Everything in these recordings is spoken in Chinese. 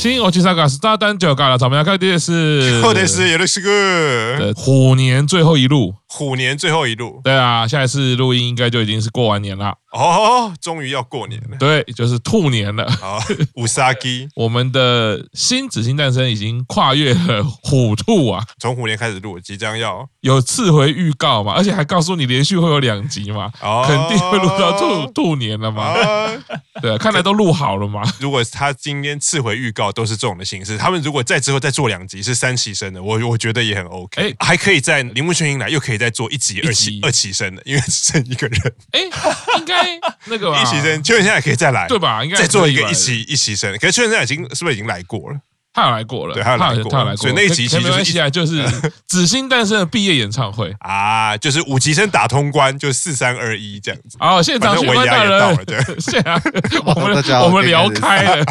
Sí, 新我去三个是大单九嘎了，咱们要？看电视，或者是有的是个虎年最后一路。虎年最后一路，对啊，下一次录音应该就已经是过完年了。哦，终于要过年了，对，就是兔年了。啊，五杀鸡，我们的新紫星诞生已经跨越了虎兔啊，从虎年开始录，即将要。有次回预告嘛，而且还告诉你连续会有两集嘛，哦、肯定会录到兔兔年了嘛，哦、对、啊，看来都录好了嘛。如果他今天次回预告都是这种的形式，他们如果再之后再做两集是三期生的，我我觉得也很 OK，哎，还可以在铃木宣英来，又可以。再做一集二期二期生的，因为只剩一个人。哎，应该那个 一期生，邱元现在可以再来，对吧？应该再做一个一期一期生。可是邱元现在已经是不是已经来过了？他有来过了，对，他有来过，他有来过。所以那一集其实没关系啊，就是 紫星诞生的毕业演唱会啊，就是五级生打通关，就四三二一这样子。哦，现场宣官大人，对，现在 我们我们聊开了。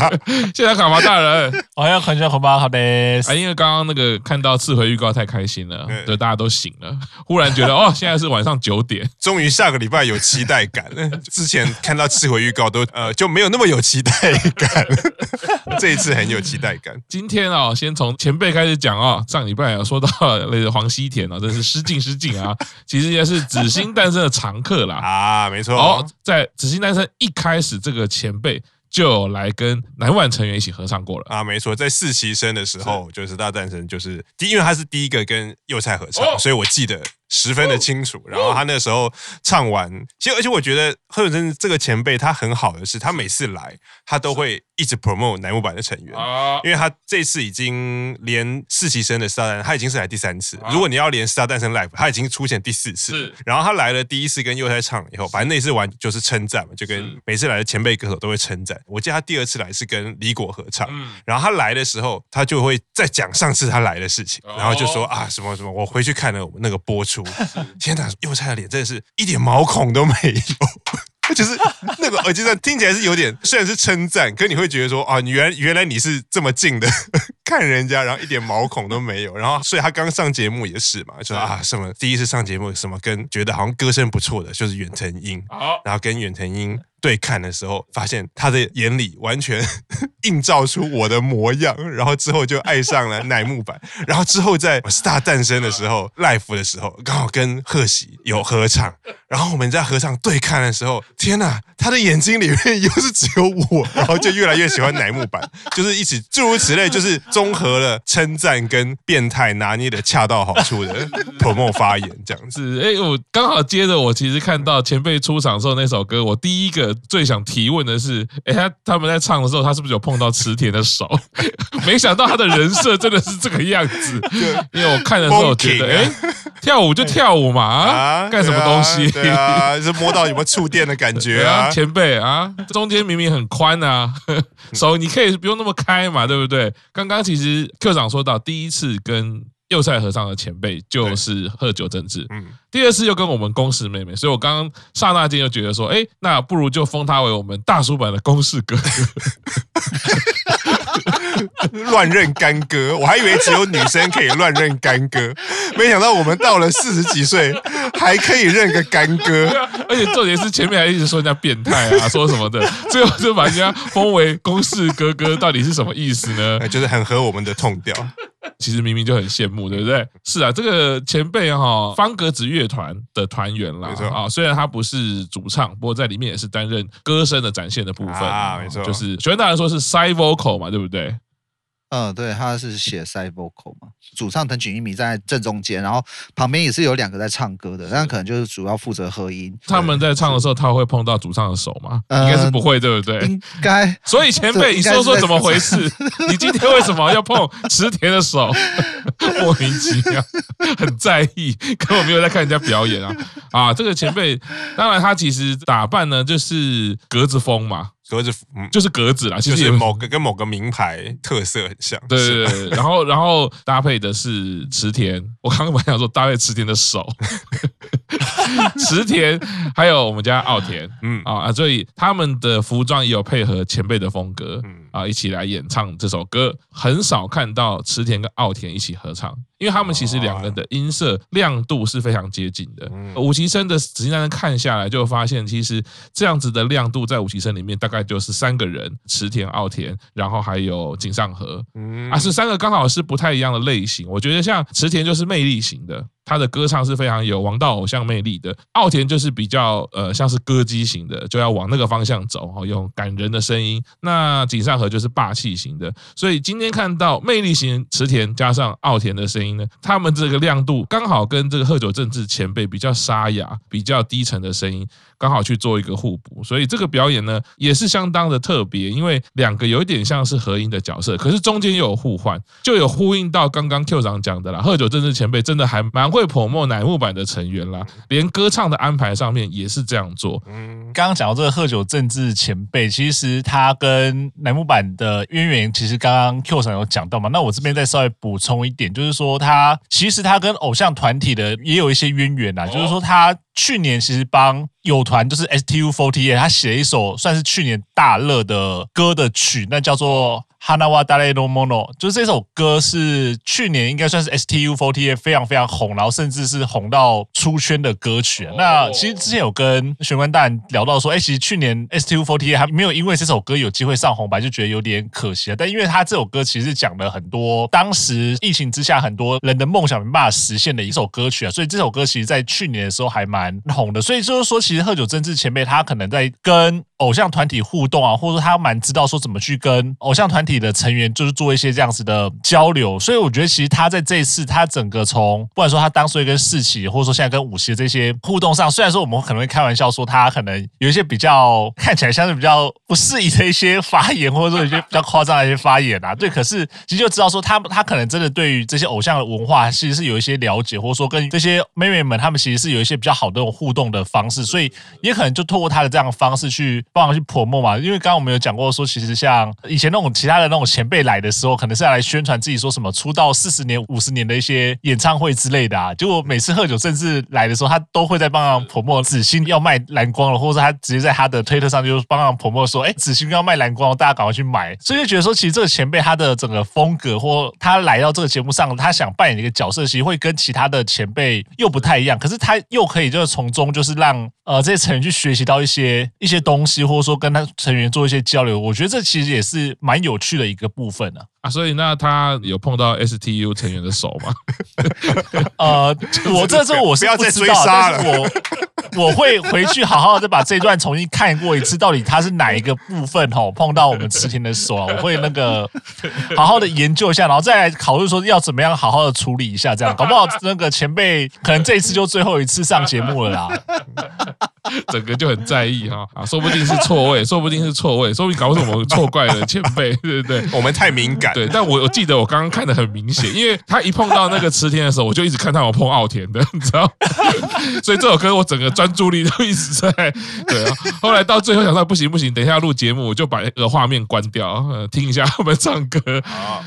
现在卡巴大人，我要很想红包，好的。啊，因为刚刚那个看到次回预告太开心了，对，大家都醒了，忽然觉得哦，现在是晚上九点，终于下个礼拜有期待感。之前看到次回预告都呃就没有那么有期待感，这一次很有期待感。今天啊，先从前辈开始讲啊。上礼拜有说到那个黄西田啊，真是失敬失敬啊。其实也是紫星诞生的常客啦。啊，没错。哦，在紫星诞生一开始，这个前辈就来跟南万成员一起合唱过了啊。没错，在四期生的时候，就是大诞生，就是第，因为他是第一个跟幼菜合唱，所以我记得。十分的清楚，然后他那时候唱完，其实而且我觉得贺永真这个前辈他很好的是，他每次来他都会一直 promote 乃木坂的成员，因为他这次已经连四期生的 star 他已经是来第三次，如果你要连 star 诞生 live，他已经出现第四次，然后他来了第一次跟幼菜唱以后，反正那次完就是称赞嘛，就跟每次来的前辈歌手都会称赞。我记得他第二次来是跟李果合唱，然后他来的时候他就会再讲上次他来的事情，然后就说啊什么什么，我回去看了我们那个播出。天哪，幼菜的脸真的是一点毛孔都没有，就是那个耳机上听起来是有点，虽然是称赞，可是你会觉得说啊，你原原来你是这么近的 看人家，然后一点毛孔都没有，然后所以他刚上节目也是嘛，就说啊什么第一次上节目什么跟觉得好像歌声不错的就是远藤樱，然后跟远藤樱。对看的时候，发现他的眼里完全 映照出我的模样，然后之后就爱上了乃木坂，然后之后在 Star 诞生的时候，Life 的时候，刚好跟贺喜有合唱，然后我们在合唱对看的时候，天哪，他的眼睛里面又是只有我，然后就越来越喜欢乃木坂，就是一起诸如此类，就是综合了称赞跟变态拿捏的恰到好处的 promo 发言这样子。哎，我刚好接着我其实看到前辈出场的时候那首歌，我第一个。最想提问的是，哎，他他们在唱的时候，他是不是有碰到池田的手？没想到他的人设真的是这个样子，因为我看的时候觉得，哎，跳舞就跳舞嘛，啊，干什么东西？对啊，是摸到有没有触电的感觉啊？前辈啊，中间明明很宽啊，手你可以不用那么开嘛，对不对？刚刚其实 Q 长说到第一次跟。右菜和尚的前辈就是贺久政治，嗯，第二次又跟我们公式妹妹，所以我刚刚刹那间就觉得说，哎，那不如就封他为我们大叔版的公式哥哥，乱认干哥，我还以为只有女生可以乱认干哥，没想到我们到了四十几岁还可以认个干哥，而且重点是前面还一直说人家变态啊，说什么的，最后就把人家封为公式哥哥，到底是什么意思呢？就是很合我们的痛调。其实明明就很羡慕，对不对？是啊，这个前辈哈，方格子乐团的团员啦，啊。虽然他不是主唱，不过在里面也是担任歌声的展现的部分啊，没错。就是喜欢大人说是 side vocal 嘛，对不对？嗯，对，他是写 side vocal 嘛，主唱藤井一米在正中间，然后旁边也是有两个在唱歌的，但可能就是主要负责合音。他们在唱的时候，他会碰到主唱的手吗？应该是不会，对不对？应该。所以前辈，你说说怎么回事？你今天为什么要碰池田的手？莫名其妙，很在意，根本没有在看人家表演啊！啊，这个前辈，当然他其实打扮呢就是格子风嘛。格子，嗯，就是格子啦，其实就是某个跟某个名牌特色很像。对对对，然后然后搭配的是池田，我刚刚本来想说搭配池田的手，池田还有我们家奥田，嗯。啊啊，所以他们的服装也有配合前辈的风格，嗯。啊一起来演唱这首歌，很少看到池田跟奥田一起合唱。因为他们其实两个人的音色亮度是非常接近的。五期生的仔细让看下来，就发现其实这样子的亮度在五期生里面大概就是三个人：池田、奥田，然后还有井上和。啊，是三个刚好是不太一样的类型。我觉得像池田就是魅力型的。他的歌唱是非常有王道偶像魅力的，奥田就是比较呃像是歌姬型的，就要往那个方向走，哦，用感人的声音。那井上和就是霸气型的，所以今天看到魅力型池田加上奥田的声音呢，他们这个亮度刚好跟这个贺久正治前辈比较沙哑、比较低沉的声音刚好去做一个互补，所以这个表演呢也是相当的特别，因为两个有一点像是合音的角色，可是中间又有互换，就有呼应到刚刚 Q 长讲的啦。贺久正治前辈真的还蛮会。泼墨乃木坂的成员啦，连歌唱的安排上面也是这样做。嗯，刚刚讲到这个贺久正治前辈，其实他跟乃木坂的渊源，其实刚刚 Q 上有讲到嘛。那我这边再稍微补充一点，就是说他其实他跟偶像团体的也有一些渊源呐，就是说他去年其实帮友团就是 STU48，他写了一首算是去年大热的歌的曲，那叫做。花は谁のもの，就是这首歌是去年应该算是 STU48 非常非常红，然后甚至是红到出圈的歌曲。那其实之前有跟玄关大人聊到说，哎，其实去年 STU48 还没有因为这首歌有机会上红白，就觉得有点可惜了。但因为他这首歌其实讲了很多当时疫情之下很多人的梦想没办法实现的一首歌曲啊，所以这首歌其实在去年的时候还蛮 红的。所以就是说，其实贺久正治前辈他可能在跟偶像团体互动啊，或者说他蛮知道说怎么去跟偶像团体。的成员就是做一些这样子的交流，所以我觉得其实他在这一次他整个从不管说他当初跟四期，或者说现在跟五期的这些互动上，虽然说我们可能会开玩笑说他可能有一些比较看起来像是比较不适宜的一些发言，或者说一些比较夸张的一些发言啊，对，可是其实就知道说他他可能真的对于这些偶像的文化其实是有一些了解，或者说跟这些妹妹们他们其实是有一些比较好的这种互动的方式，所以也可能就透过他的这样的方式去帮忙去 promote 嘛，因为刚刚我们有讲过说，其实像以前那种其他。的那种前辈来的时候，可能是要来宣传自己说什么出道四十年、五十年的一些演唱会之类的啊。结果每次喝酒甚至来的时候，他都会在帮忙 promote 紫星要卖蓝光了，或者他直接在他的推特上就帮忙 promote 说：“哎，紫星要卖蓝光，大家赶快去买。”所以就觉得说，其实这个前辈他的整个风格，或他来到这个节目上，他想扮演的一个角色，其实会跟其他的前辈又不太一样。可是他又可以就是从中就是让呃这些成员去学习到一些一些东西，或者说跟他成员做一些交流。我觉得这其实也是蛮有趣的。一个部分呢啊，所以那他有碰到 STU 成员的手吗？呃，我这时候我是不知道，但是我我会回去好好的把这段重新看过一次，到底他是哪一个部分吼碰到我们池田的手啊？我会那个好好的研究一下，然后再来考虑说要怎么样好好的处理一下，这样搞不好那个前辈可能这一次就最后一次上节目了啦。整个就很在意哈啊，说不定是错位，说不定是错位，说不定搞什么错怪了前辈，对不对？我们太敏感。对，但我我记得我刚刚看的很明显，因为他一碰到那个池田的时候，我就一直看到有碰奥田的，你知道？所以这首歌我整个专注力都一直在对啊。后来到最后想到不行不行，等一下录节目我就把那个画面关掉，呃，听一下他们唱歌。好，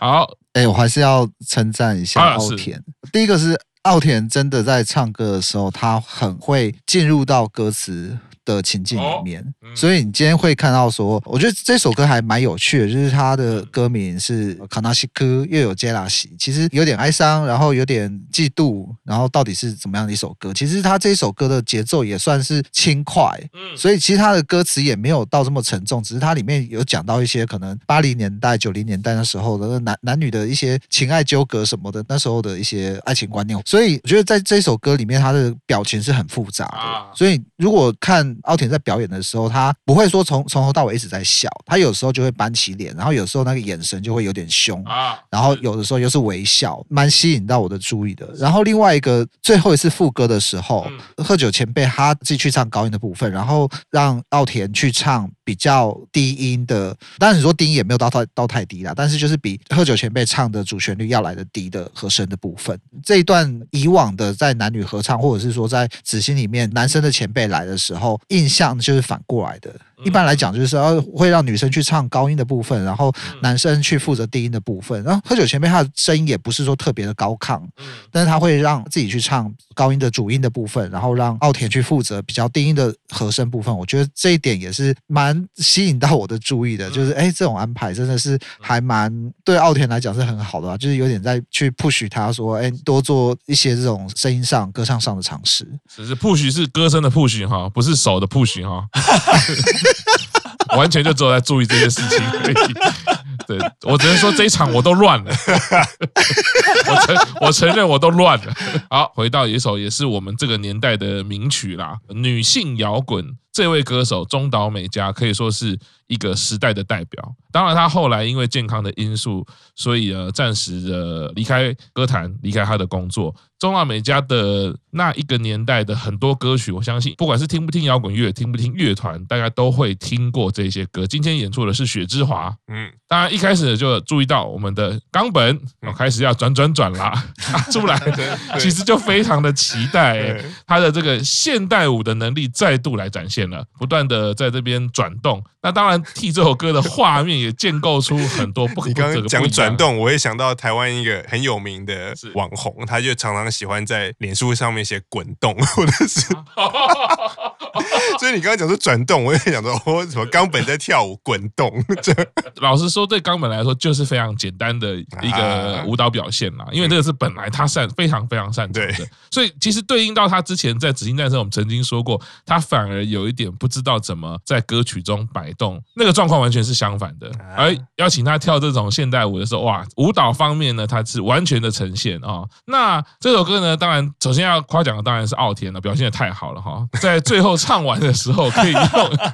好，哎，我还是要称赞一下奥田。第一个是。奥田真的在唱歌的时候，他很会进入到歌词的情境里面，所以你今天会看到说，我觉得这首歌还蛮有趣的，就是它的歌名是《卡纳西科》，又有杰拉西，其实有点哀伤，然后有点嫉妒，然后到底是怎么样的一首歌？其实他这首歌的节奏也算是轻快，嗯。所以其实他的歌词也没有到这么沉重，只是它里面有讲到一些可能八零年代、九零年代那时候的男男女的一些情爱纠葛什么的，那时候的一些爱情观念，所以我觉得在这首歌里面，他的表情是很复杂的，所以如果看。奥田在表演的时候，他不会说从从头到尾一直在笑，他有时候就会板起脸，然后有时候那个眼神就会有点凶啊，然后有的时候又是微笑，蛮吸引到我的注意的。然后另外一个最后一次副歌的时候，贺久前辈他自己去唱高音的部分，然后让奥田去唱比较低音的，当然你说低音也没有到太到太低啦，但是就是比贺久前辈唱的主旋律要来的低的和声的部分。这一段以往的在男女合唱，或者是说在子欣里面男生的前辈来的时候。印象就是反过来的，一般来讲就是要会让女生去唱高音的部分，然后男生去负责低音的部分。然后喝酒前辈他的声音也不是说特别的高亢，但是他会让自己去唱高音的主音的部分，然后让奥田去负责比较低音的和声部分。我觉得这一点也是蛮吸引到我的注意的，就是哎，这种安排真的是还蛮对奥田来讲是很好的啊，就是有点在去 push 他说，哎，多做一些这种声音上、歌唱上的尝试。只是 push 是歌声的 push 哈，不是手的 push 哈。完全就只有在注意这些事情而已。对，我只能说这一场我都乱了。我承我承认我都乱了。好，回到一首也是我们这个年代的名曲啦，女性摇滚。这位歌手中岛美嘉可以说是一个时代的代表。当然，他后来因为健康的因素，所以呃暂时的离开歌坛，离开他的工作。中岛美嘉的那一个年代的很多歌曲，我相信不管是听不听摇滚乐，听不听乐团，大家都会听过这些歌。今天演出的是雪之华，嗯，当然一开始就注意到我们的冈本，我开始要转转转啦，出来，其实就非常的期待他的这个现代舞的能力再度来展现了，不断的在这边转动。那当然替这首歌的画面也建构出很多不。你刚刚讲转动，我也想到台湾一个很有名的网红，他就常常喜欢在脸书上面写滚动，或者是。所以你刚刚讲说转动，我也想说哦，什么冈本在跳舞滚动。这 老实说，对冈本来说就是非常简单的一个舞蹈表现啦，因为这个是本来他擅非常非常擅长的。所以其实对应到他之前在《紫金战士》，我们曾经说过，他反而有一点不知道怎么在歌曲中摆。动那个状况完全是相反的，而邀请他跳这种现代舞的时候，哇，舞蹈方面呢，他是完全的呈现啊。那这首歌呢，当然首先要夸奖的当然是奥田了，表现的太好了哈，在最后唱完的时候，可以用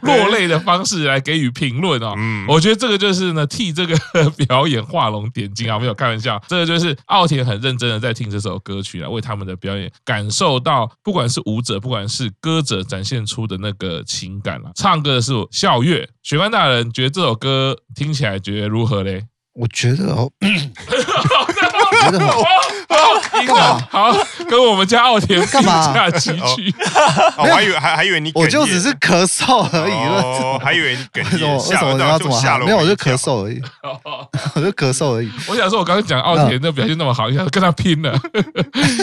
落泪的方式来给予评论啊。我觉得这个就是呢，替这个表演画龙点睛啊，没有开玩笑，这个就是奥田很认真的在听这首歌曲啊，为他们的表演感受到，不管是舞者，不管是歌者展现出的那个情感啊，唱歌的是笑月。雪官大人觉得这首歌听起来觉得如何嘞？我觉得哦，我觉得好。干嘛？好，跟我们家奥田干嘛？下几句？我还以为还还以为你，我就只是咳嗽而已。哦，还以为你哽咽。为什么你要这么吓？没有，我就咳嗽而已。我就咳嗽而已。我想说，我刚刚讲奥田的表现那么好，要跟他拼了，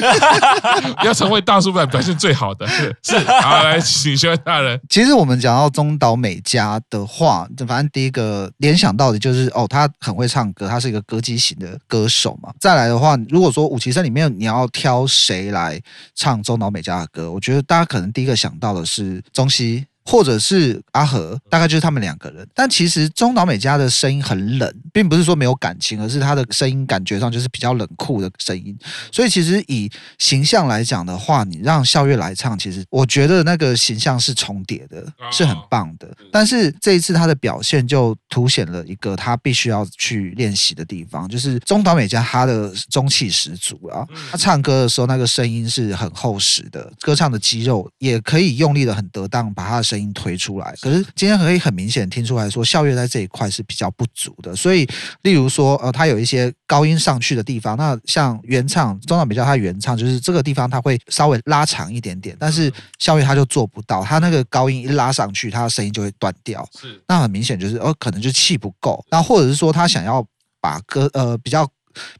要成为大叔版表现最好的。是，好，来，请雪官大人。其实我们讲到中岛美嘉的话，就反正第一个联想到的就是哦，他很会唱歌，他是一个歌姬型的歌手嘛。再来的话，如果说其实里面你要挑谁来唱中岛美嘉的歌，我觉得大家可能第一个想到的是中西。或者是阿和，大概就是他们两个人。但其实中岛美嘉的声音很冷，并不是说没有感情，而是他的声音感觉上就是比较冷酷的声音。所以其实以形象来讲的话，你让笑月来唱，其实我觉得那个形象是重叠的，是很棒的。但是这一次他的表现就凸显了一个他必须要去练习的地方，就是中岛美嘉他的中气十足啊，他唱歌的时候那个声音是很厚实的，歌唱的肌肉也可以用力的很得当，把他的声音。推出来，可是今天可以很明显听出来说，校乐在这一块是比较不足的。所以，例如说，呃，他有一些高音上去的地方，那像原唱中岛美嘉，他原唱就是这个地方他会稍微拉长一点点，但是校乐他就做不到，他那个高音一拉上去，他的声音就会断掉。是，那很明显就是，哦，可能就气不够，那或者是说他想要把歌，呃，比较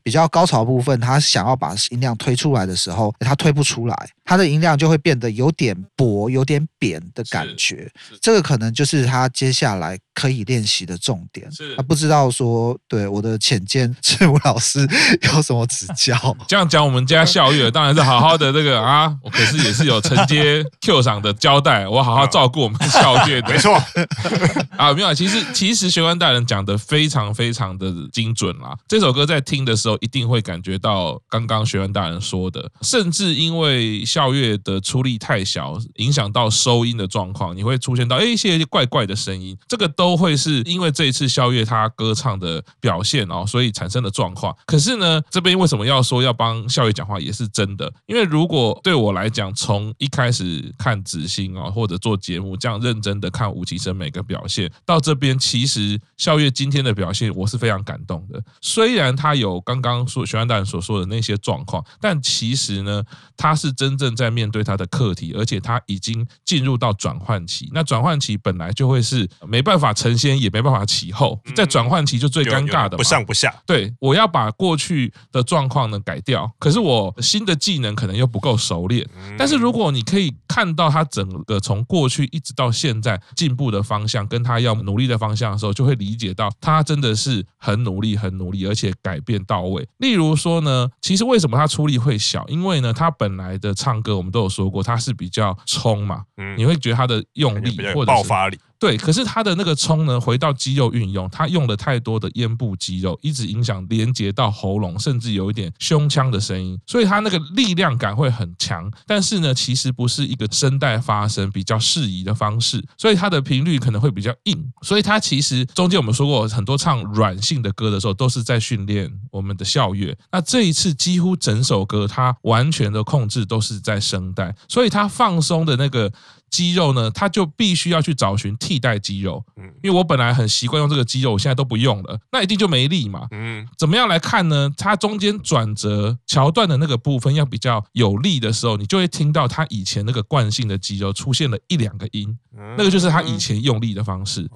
比较高潮部分，他想要把音量推出来的时候，他推不出来。他的音量就会变得有点薄、有点扁的感觉，这个可能就是他接下来可以练习的重点。是他不知道说，对我的浅见，志武老师有什么指教？这样讲，我们家咲月当然是好好的这个啊，我可是也是有承接 Q 赏的交代，我好好照顾我们咲月的。没错啊，没有，其实其实学官大人讲的非常非常的精准啦。这首歌在听的时候，一定会感觉到刚刚学员大人说的，甚至因为校月的出力太小，影响到收音的状况，你会出现到哎一些怪怪的声音，这个都会是因为这一次校月他歌唱的表现哦，所以产生的状况。可是呢，这边为什么要说要帮校月讲话，也是真的，因为如果对我来讲，从一开始看紫星啊，或者做节目这样认真的看五期生每个表现，到这边其实校月今天的表现，我是非常感动的。虽然他有有刚刚说玄幻大人所说的那些状况，但其实呢，他是真正在面对他的课题，而且他已经进入到转换期。那转换期本来就会是没办法成仙，也没办法起后，在转换期就最尴尬的，不上不下。对，我要把过去的状况呢改掉，可是我新的技能可能又不够熟练。但是如果你可以看到他整个从过去一直到现在进步的方向，跟他要努力的方向的时候，就会理解到他真的是很努力，很努力，而且改变到位。例如说呢，其实为什么他出力会小？因为呢，他本来的唱歌我们都有说过，他是比较冲嘛，你会觉得他的用力或者爆发力。对，可是他的那个冲呢，回到肌肉运用，他用了太多的咽部肌肉，一直影响连接到喉咙，甚至有一点胸腔的声音，所以他那个力量感会很强。但是呢，其实不是一个声带发声比较适宜的方式，所以它的频率可能会比较硬。所以他其实中间我们说过，很多唱软性的歌的时候，都是在训练我们的笑乐。那这一次几乎整首歌，他完全的控制都是在声带，所以他放松的那个。肌肉呢，他就必须要去找寻替代肌肉，嗯，因为我本来很习惯用这个肌肉，我现在都不用了，那一定就没力嘛，嗯，怎么样来看呢？它中间转折桥段的那个部分要比较有力的时候，你就会听到它以前那个惯性的肌肉出现了一两个音，那个就是它以前用力的方式。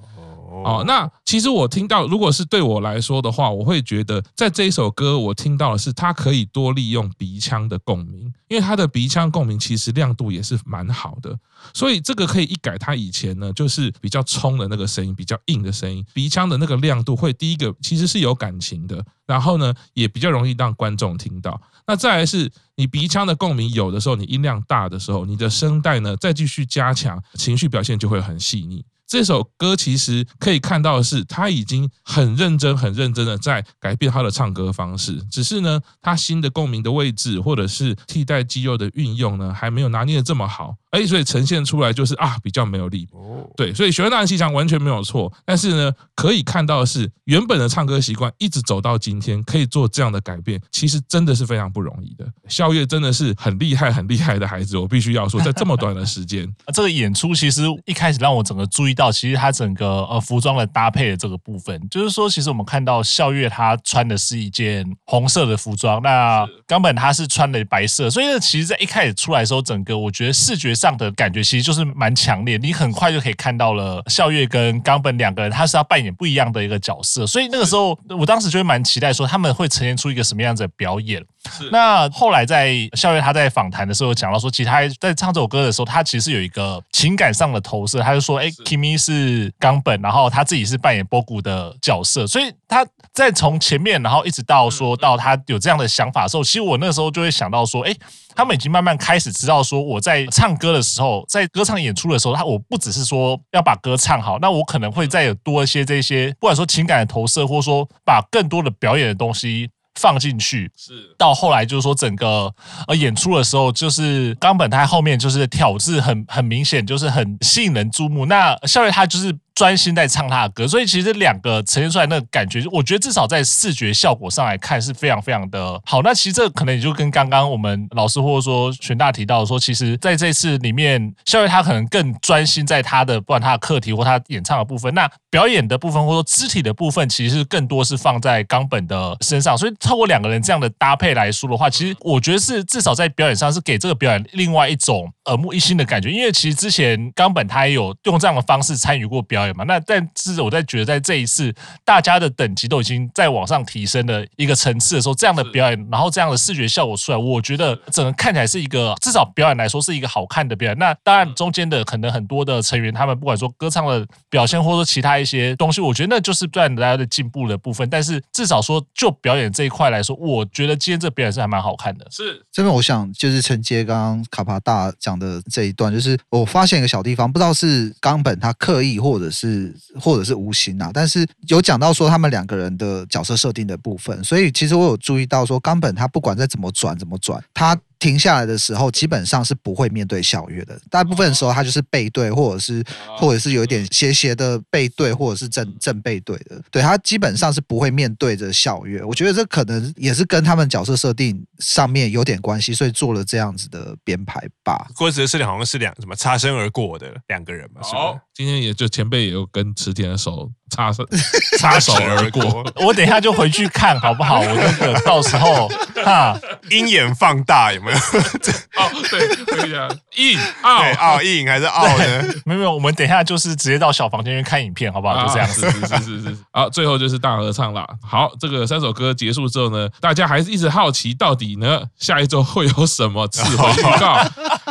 哦，那其实我听到，如果是对我来说的话，我会觉得在这一首歌，我听到的是他可以多利用鼻腔的共鸣，因为他的鼻腔共鸣其实亮度也是蛮好的，所以这个可以一改。他以前呢，就是比较冲的那个声音，比较硬的声音，鼻腔的那个亮度会第一个其实是有感情的，然后呢也比较容易让观众听到。那再来是你鼻腔的共鸣有的时候，你音量大的时候，你的声带呢再继续加强，情绪表现就会很细腻。这首歌其实可以看到的是，他已经很认真、很认真的在改变他的唱歌方式。只是呢，他新的共鸣的位置，或者是替代肌肉的运用呢，还没有拿捏的这么好。哎，所以呈现出来就是啊，比较没有力。对，所以玄幻大人气场完全没有错。但是呢，可以看到的是，原本的唱歌习惯一直走到今天，可以做这样的改变，其实真的是非常不容易的。孝月真的是很厉害、很厉害的孩子，我必须要说，在这么短的时间，这个演出其实一开始让我整个注意到，其实他整个呃服装的搭配的这个部分，就是说，其实我们看到孝月他穿的是一件红色的服装，那冈本他是穿的白色，所以呢，其实在一开始出来的时候，整个我觉得视觉上。这样的感觉其实就是蛮强烈，你很快就可以看到了笑月跟冈本两个人，他是要扮演不一样的一个角色，所以那个时候我当时就会蛮期待说他们会呈现出一个什么样子的表演。那后来在孝月他在访谈的时候讲到说，其实他在唱这首歌的时候，他其实有一个情感上的投射，他就说：“哎，Kimi 是冈本，然后他自己是扮演波谷的角色，所以他在从前面，然后一直到说到他有这样的想法的时候，其实我那时候就会想到说，哎，他们已经慢慢开始知道说，我在唱歌的时候，在歌唱演出的时候，他我不只是说要把歌唱好，那我可能会再有多一些这些，不管说情感的投射，或者说把更多的表演的东西。”放进去，是到后来就是说整个呃演出的时候，就是冈本他后面就是挑字很很明显，就是很吸引人注目。那孝乐他就是。专心在唱他的歌，所以其实两个呈现出来那个感觉，我觉得至少在视觉效果上来看是非常非常的好。那其实这可能也就跟刚刚我们老师或者说玄大提到说，其实在这次里面，孝乐他可能更专心在他的不管他的课题或他演唱的部分，那表演的部分或者说肢体的部分，其实更多是放在冈本的身上。所以透过两个人这样的搭配来说的话，其实我觉得是至少在表演上是给这个表演另外一种耳目一新的感觉。因为其实之前冈本他也有用这样的方式参与过表。嘛，那但是我在觉得，在这一次大家的等级都已经在往上提升的一个层次的时候，这样的表演，然后这样的视觉效果出来，我觉得整个看起来是一个至少表演来说是一个好看的表演。那当然中间的可能很多的成员，他们不管说歌唱的表现，或者说其他一些东西，我觉得那就是不断大家的进步的部分。但是至少说就表演这一块来说，我觉得今天这表演是还蛮好看的。是这边我想就是承接刚刚卡帕大讲的这一段，就是我发现一个小地方，不知道是冈本他刻意或者是。或者是无形啊，但是有讲到说他们两个人的角色设定的部分，所以其实我有注意到说冈本他不管再怎么转怎么转，他。停下来的时候，基本上是不会面对校乐的。大部分的时候，他就是背对，或者是或者是有一点斜斜的背对，或者是正正背对的。对，他基本上是不会面对着校乐。我觉得这可能也是跟他们角色设定上面有点关系，所以做了这样子的编排吧。郭子的设定好像是两什么擦身而过的两个人嘛。好，今天也就前辈也有跟池田的手擦手 擦手而过。我等一下就回去看好不好？我那个到时候哈，鹰眼放大有没有？哦，对，可以啊，硬奥对奥硬还是奥呢？没有没有，我们等一下就是直接到小房间去看影片，好不好？就这样子，是是是是是。好，最后就是大合唱啦。好，这个三首歌结束之后呢，大家还是一直好奇到底呢下一周会有什么次回预告？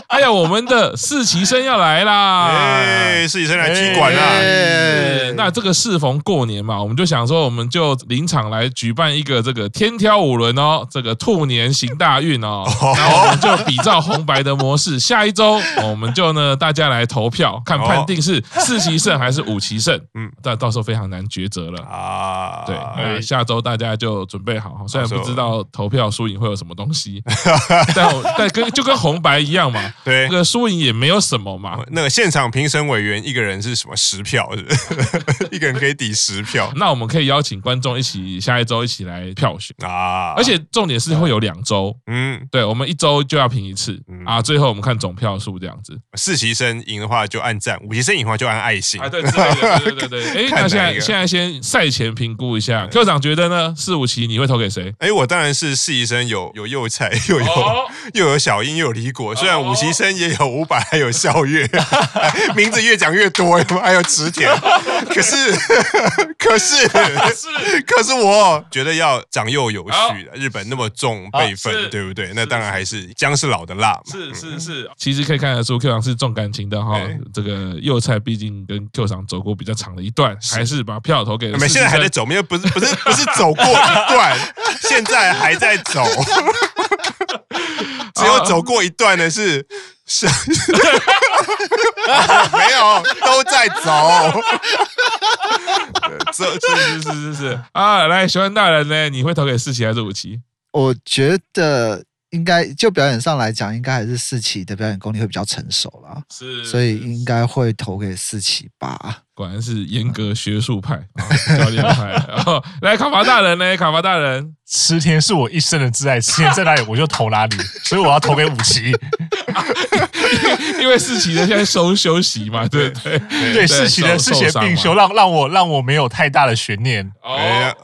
哎呀，我们的四期生要来啦！哎，四期生来踢馆啦！那这个适逢过年嘛，我们就想说，我们就临场来举办一个这个天挑五轮哦，这个兔年行大运哦。然后我们就比照红白的模式，下一周我们就呢大家来投票，看判定是四期胜还是五期胜。嗯，但到时候非常难抉择了啊。对，那下周大家就准备好，虽然不知道投票输赢会有什么东西，但但跟就跟红白一样嘛。对，这个输赢也没有什么嘛。那个现场评审委员一个人是什么十票是不是？一个人可以抵十票。那我们可以邀请观众一起下一周一起来票选啊。而且重点是会有两周，嗯，对，我们一周就要评一次啊。最后我们看总票数这样子。四期生赢的话就按赞，五期生赢的话就按爱心。啊，对对对对对。哎，那现在现在先赛前评估一下，科长觉得呢？四五期你会投给谁？哎，我当然是四期生，有有幼菜，又有又有小英，又有李果。虽然五期。生也有五百，还有笑月，名字越讲越多，还有池田。可是，可是，是，可是，我觉得要长幼有序的。日本那么重辈分，对不对？那当然还是姜是老的辣嘛。是是是，其实可以看得出 Q 长是重感情的哈。这个幼菜毕竟跟 Q 长走过比较长的一段，还是把票投给。没，现在还在走，没有，不是不是不是走过一段，现在还在走。只有走过一段的是。是，没有，都在走。这是是是是是啊！来，喜欢大人呢？你会投给四期还是五期？我觉得应该就表演上来讲，应该还是四期的表演功力会比较成熟啦。是，所以应该会投给四期吧。果然是严格学术派，教练派。然后 来卡伐大人呢？卡伐大人，池田是我一生的挚爱，池田在哪里我就投哪里，所以我要投给五期。因为四期的现在收休息嘛，对对 对，四期的四期病休，让让我让我没有太大的悬念。哦，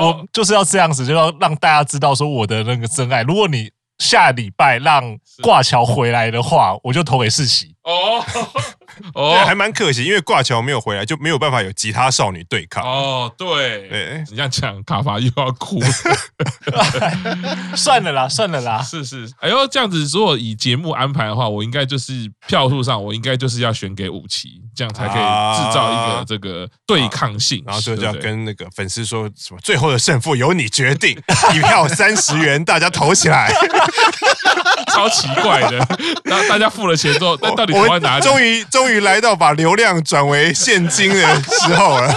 我就是要这样子，就要让大家知道说我的那个真爱。如果你下礼拜让挂桥回来的话，我就投给四期。哦。哦，还蛮可惜，因为挂桥没有回来，就没有办法有吉他少女对抗。哦，对，对，你这样讲，卡法又要哭。算了啦，算了啦。是是，哎呦，这样子如果以节目安排的话，我应该就是票数上，我应该就是要选给五期，这样才可以制造一个这个对抗性。然后就要跟那个粉丝说什么，最后的胜负由你决定，一票三十元，大家投起来。超奇怪的，那大家付了钱之后，那到底投在哪里？终于，终于来到把流量转为现金的时候了。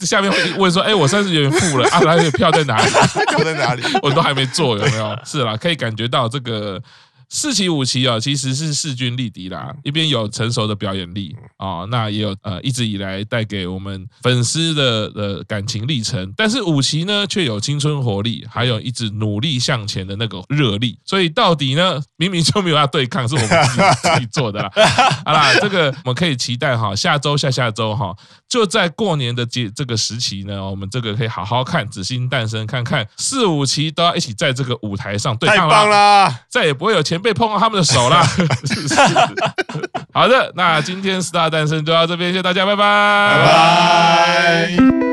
下面会问说：“哎，我三十元付了啊，那个票在哪里？票在哪里？我都还没做，有没有？是啦，可以感觉到这个。”四期五期啊，其实是势均力敌啦。一边有成熟的表演力啊，那也有呃一直以来带给我们粉丝的的感情历程。但是五期呢，却有青春活力，还有一直努力向前的那个热力。所以到底呢，明明就没有要对抗，是我们自己 自己做的啦。好啦，这个我们可以期待哈，下周下下周哈，就在过年的节这个时期呢，我们这个可以好好看《紫星诞生》，看看四五期都要一起在这个舞台上对抗啦。太棒啦！再也不会有前。辈碰到他们的手了。好的，那今天 STAR 诞生就到这边，谢谢大家，拜拜，拜拜。